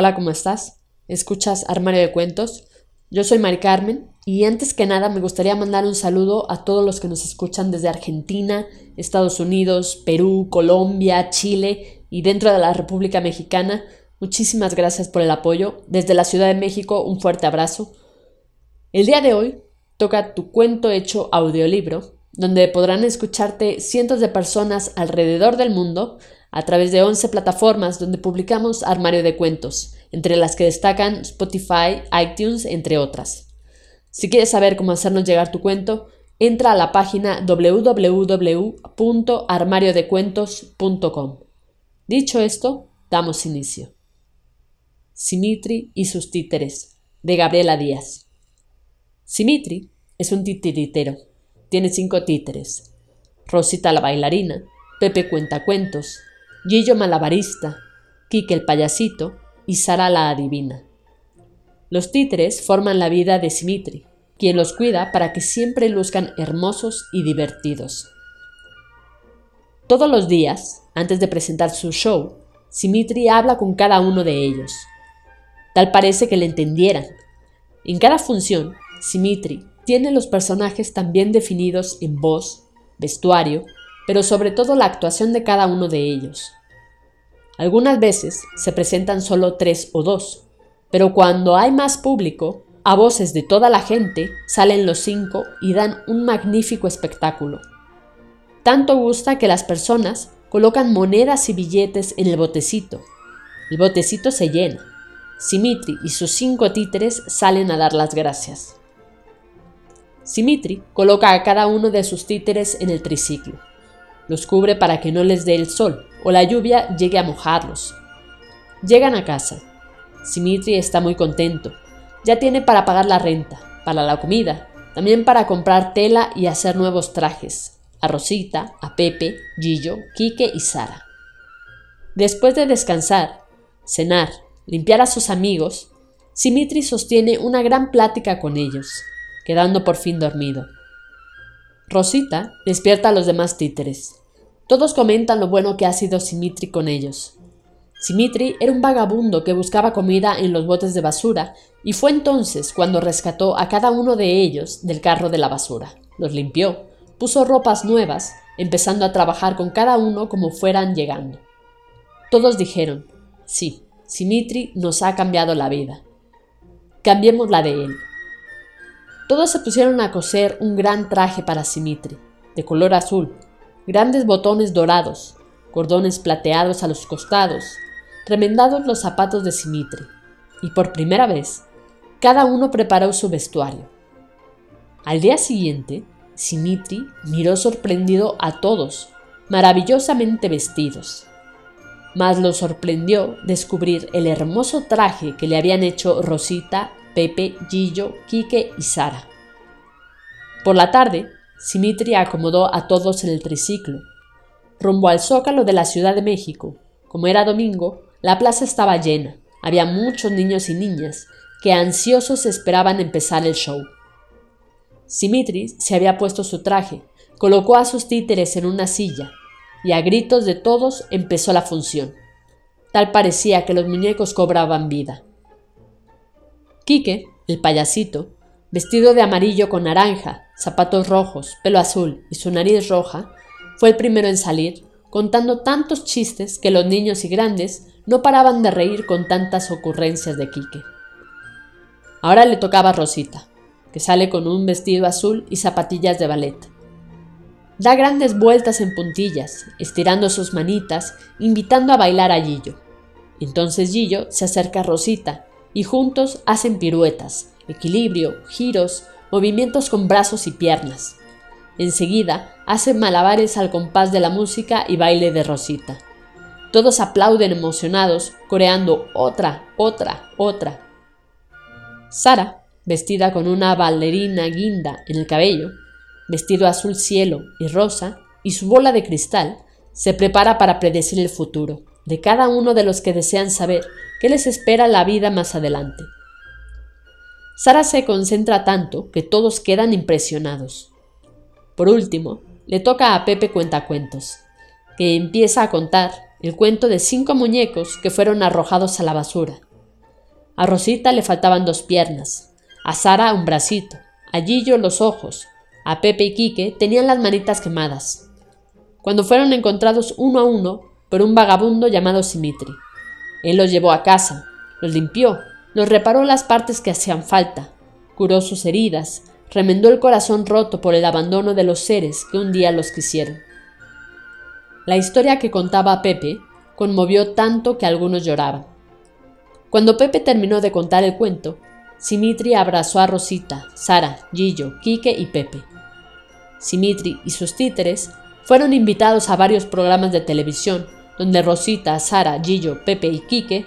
Hola, ¿cómo estás? ¿Escuchas Armario de Cuentos? Yo soy Mari Carmen y antes que nada me gustaría mandar un saludo a todos los que nos escuchan desde Argentina, Estados Unidos, Perú, Colombia, Chile y dentro de la República Mexicana. Muchísimas gracias por el apoyo. Desde la Ciudad de México, un fuerte abrazo. El día de hoy toca tu cuento hecho audiolibro, donde podrán escucharte cientos de personas alrededor del mundo a través de 11 plataformas donde publicamos Armario de Cuentos, entre las que destacan Spotify, iTunes, entre otras. Si quieres saber cómo hacernos llegar tu cuento, entra a la página www.armariodecuentos.com. Dicho esto, damos inicio. Simitri y sus títeres, de Gabriela Díaz. Simitri es un titiritero. Tiene cinco títeres. Rosita la bailarina, Pepe cuentacuentos, Gillo Malabarista, Quique el payasito y Sara la adivina. Los títeres forman la vida de Simitri, quien los cuida para que siempre luzcan hermosos y divertidos. Todos los días, antes de presentar su show, Simitri habla con cada uno de ellos. Tal parece que le entendieran. En cada función, Simitri tiene los personajes tan bien definidos en voz, vestuario pero sobre todo la actuación de cada uno de ellos. Algunas veces se presentan solo tres o dos, pero cuando hay más público, a voces de toda la gente salen los cinco y dan un magnífico espectáculo. Tanto gusta que las personas colocan monedas y billetes en el botecito. El botecito se llena. Simitri y sus cinco títeres salen a dar las gracias. Simitri coloca a cada uno de sus títeres en el triciclo los cubre para que no les dé el sol o la lluvia llegue a mojarlos. Llegan a casa. Simitri está muy contento. Ya tiene para pagar la renta, para la comida, también para comprar tela y hacer nuevos trajes. A Rosita, a Pepe, Gillo, Quique y Sara. Después de descansar, cenar, limpiar a sus amigos, Simitri sostiene una gran plática con ellos, quedando por fin dormido. Rosita despierta a los demás títeres. Todos comentan lo bueno que ha sido Simitri con ellos. Simitri era un vagabundo que buscaba comida en los botes de basura y fue entonces cuando rescató a cada uno de ellos del carro de la basura. Los limpió, puso ropas nuevas, empezando a trabajar con cada uno como fueran llegando. Todos dijeron, sí, Simitri nos ha cambiado la vida. Cambiemos la de él. Todos se pusieron a coser un gran traje para Simitri, de color azul, grandes botones dorados, cordones plateados a los costados, remendados los zapatos de Simitri, y por primera vez, cada uno preparó su vestuario. Al día siguiente, Simitri miró sorprendido a todos, maravillosamente vestidos. Mas lo sorprendió descubrir el hermoso traje que le habían hecho Rosita, Pepe, Gillo, Quique y Sara. Por la tarde, Simitri acomodó a todos en el triciclo. Rumbo al zócalo de la Ciudad de México. Como era domingo, la plaza estaba llena. Había muchos niños y niñas que ansiosos esperaban empezar el show. Simitri se había puesto su traje, colocó a sus títeres en una silla, y a gritos de todos empezó la función. Tal parecía que los muñecos cobraban vida. Quique, el payasito, vestido de amarillo con naranja, zapatos rojos, pelo azul y su nariz roja, fue el primero en salir, contando tantos chistes que los niños y grandes no paraban de reír con tantas ocurrencias de Quique. Ahora le tocaba a Rosita, que sale con un vestido azul y zapatillas de ballet. Da grandes vueltas en puntillas, estirando sus manitas, invitando a bailar a Gillo. Entonces Gillo se acerca a Rosita y juntos hacen piruetas, equilibrio, giros, movimientos con brazos y piernas. Enseguida hacen malabares al compás de la música y baile de Rosita. Todos aplauden emocionados, coreando otra, otra, otra. Sara, vestida con una bailarina guinda en el cabello, vestido azul cielo y rosa, y su bola de cristal, se prepara para predecir el futuro de cada uno de los que desean saber qué les espera la vida más adelante. Sara se concentra tanto que todos quedan impresionados. Por último, le toca a Pepe Cuentacuentos, que empieza a contar el cuento de cinco muñecos que fueron arrojados a la basura, A Rosita le faltaban dos piernas, a Sara un bracito, a Gillo los ojos, a Pepe y Quique tenían las manitas quemadas. Cuando fueron encontrados uno a uno por un vagabundo llamado Simitri. Él los llevó a casa, los limpió, los reparó las partes que hacían falta, curó sus heridas, remendó el corazón roto por el abandono de los seres que un día los quisieron. La historia que contaba Pepe conmovió tanto que algunos lloraban. Cuando Pepe terminó de contar el cuento, Simitri abrazó a Rosita, Sara, Gillo, Quique y Pepe. Simitri y sus títeres fueron invitados a varios programas de televisión, donde Rosita, Sara, Gillo, Pepe y Quique